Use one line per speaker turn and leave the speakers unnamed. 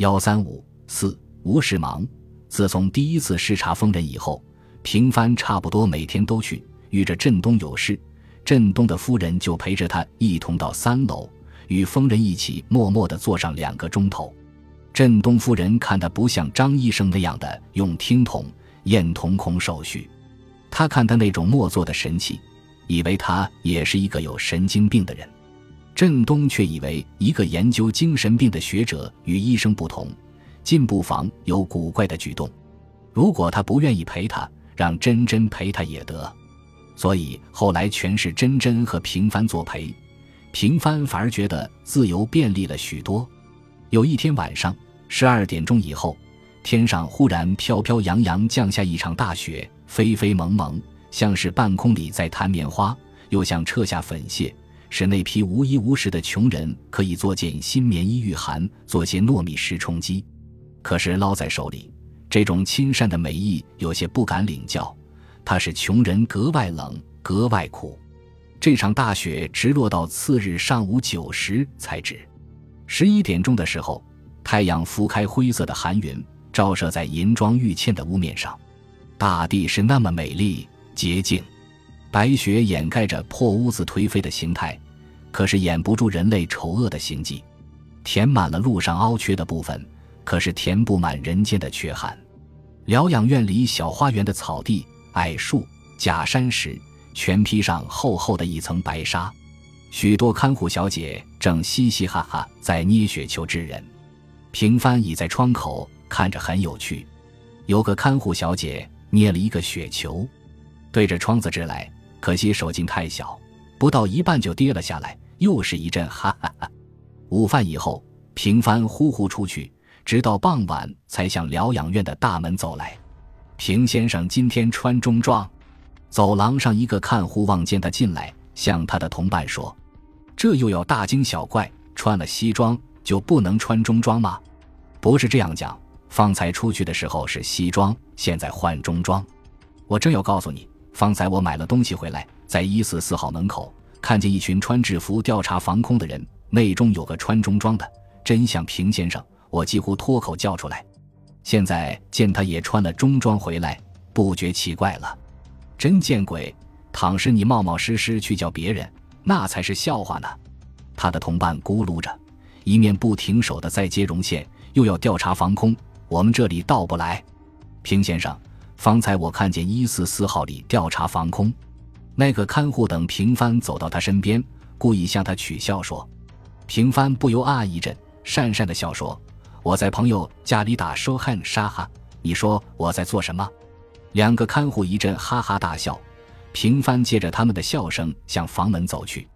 幺三五四吴世忙，自从第一次视察疯人以后，平帆差不多每天都去。遇着振东有事，振东的夫人就陪着他一同到三楼，与疯人一起默默地坐上两个钟头。振东夫人看他不像张医生那样的用听筒验瞳孔手续，他看他那种默坐的神气，以为他也是一个有神经病的人。振东却以为一个研究精神病的学者与医生不同，进步房有古怪的举动。如果他不愿意陪他，让珍珍陪他也得。所以后来全是珍珍和平帆作陪，平帆反而觉得自由便利了许多。有一天晚上十二点钟以后，天上忽然飘飘扬扬降下一场大雪，飞飞蒙蒙，像是半空里在弹棉花，又像撤下粉屑。使那批无衣无食的穷人可以做件新棉衣御寒，做些糯米食充饥。可是捞在手里，这种亲善的美意有些不敢领教，它使穷人格外冷，格外苦。这场大雪直落到次日上午九时才止。十一点钟的时候，太阳拂开灰色的寒云，照射在银装玉嵌的屋面上，大地是那么美丽洁净。白雪掩盖着破屋子颓废的形态，可是掩不住人类丑恶的行迹；填满了路上凹缺的部分，可是填不满人间的缺憾。疗养院里小花园的草地、矮树、假山石，全披上厚厚的一层白纱。许多看护小姐正嘻嘻哈哈在捏雪球之人。平帆倚在窗口看着很有趣。有个看护小姐捏了一个雪球，对着窗子掷来。可惜手劲太小，不到一半就跌了下来。又是一阵哈哈哈。午饭以后，平帆呼呼出去，直到傍晚才向疗养院的大门走来。平先生今天穿中装。走廊上一个看护望见他进来，向他的同伴说：“这又要大惊小怪，穿了西装就不能穿中装吗？”“不是这样讲，方才出去的时候是西装，现在换中装。我正要告诉你。”方才我买了东西回来，在一四四号门口看见一群穿制服调查防空的人，内中有个穿中装的，真像平先生，我几乎脱口叫出来。现在见他也穿了中装回来，不觉奇怪了。真见鬼！倘是你冒冒失失去叫别人，那才是笑话呢。他的同伴咕噜着，一面不停手的在接绒线，又要调查防空，我们这里到不来。平先生。方才我看见一四四号里调查防空，那个看护等平帆走到他身边，故意向他取笑说：“平帆不由啊一阵，讪讪的笑说：‘我在朋友家里打收汉沙哈，你说我在做什么？’两个看护一阵哈哈大笑，平帆借着他们的笑声向房门走去。